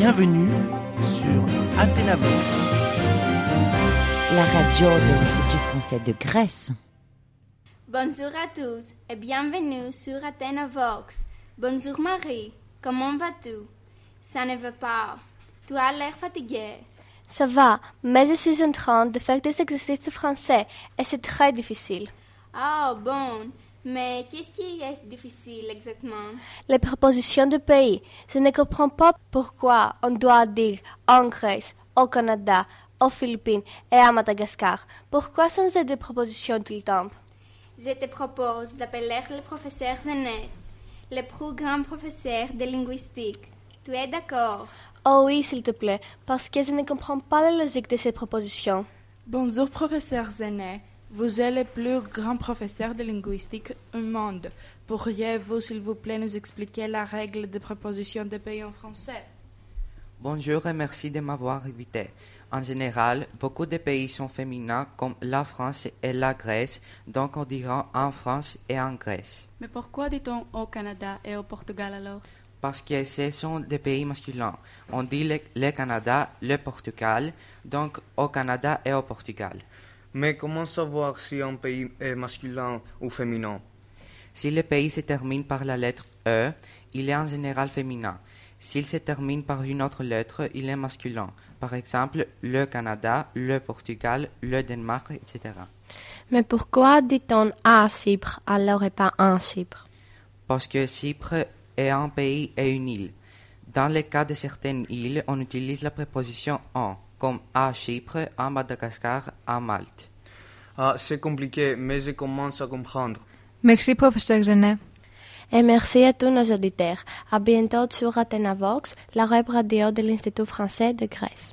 Bienvenue sur Athénavox. La radio de l'Institut français de Grèce. Bonjour à tous et bienvenue sur Athénavox. Bonjour Marie, comment vas-tu? Ça ne va pas. Tu as l'air fatiguée. Ça va, mais je suis en train de faire des exercices de français et c'est très difficile. Ah bon, mais qu'est-ce qui est difficile exactement? Les propositions de pays. Je ne comprends pas pourquoi on doit dire en Grèce, au Canada, aux Philippines et à Madagascar. Pourquoi changer de propositions tout le temps? Je te propose d'appeler le professeur Zenet, le plus grand professeur de linguistique. Tu es d'accord? Oh oui, s'il te plaît, parce que je ne comprends pas la logique de ces propositions. Bonjour, professeur Zenet. Vous êtes le plus grand professeur de linguistique au monde. Pourriez-vous, s'il vous plaît, nous expliquer la règle de proposition de pays en français? Bonjour et merci de m'avoir invité. En général, beaucoup de pays sont féminins comme la France et la Grèce, donc on dira en France et en Grèce. Mais pourquoi dit-on au Canada et au Portugal alors? Parce que ce sont des pays masculins. On dit le, le Canada, le Portugal, donc au Canada et au Portugal. Mais comment savoir si un pays est masculin ou féminin? Si le pays se termine par la lettre E, il est en général féminin. S'il se termine par une autre lettre, il est masculin. Par exemple, le Canada, le Portugal, le Danemark, etc. Mais pourquoi dit-on à Chypre alors et pas en Chypre? Parce que Chypre est un pays et une île. Dans le cas de certaines îles, on utilise la préposition en, comme à Chypre, à Madagascar, à Malte. Ah, c'est compliqué, mais je commence à comprendre. Merci, professeur Genet. Et merci à tous nos auditeurs. À bientôt sur Athénavox, la web radio de l'Institut français de Grèce.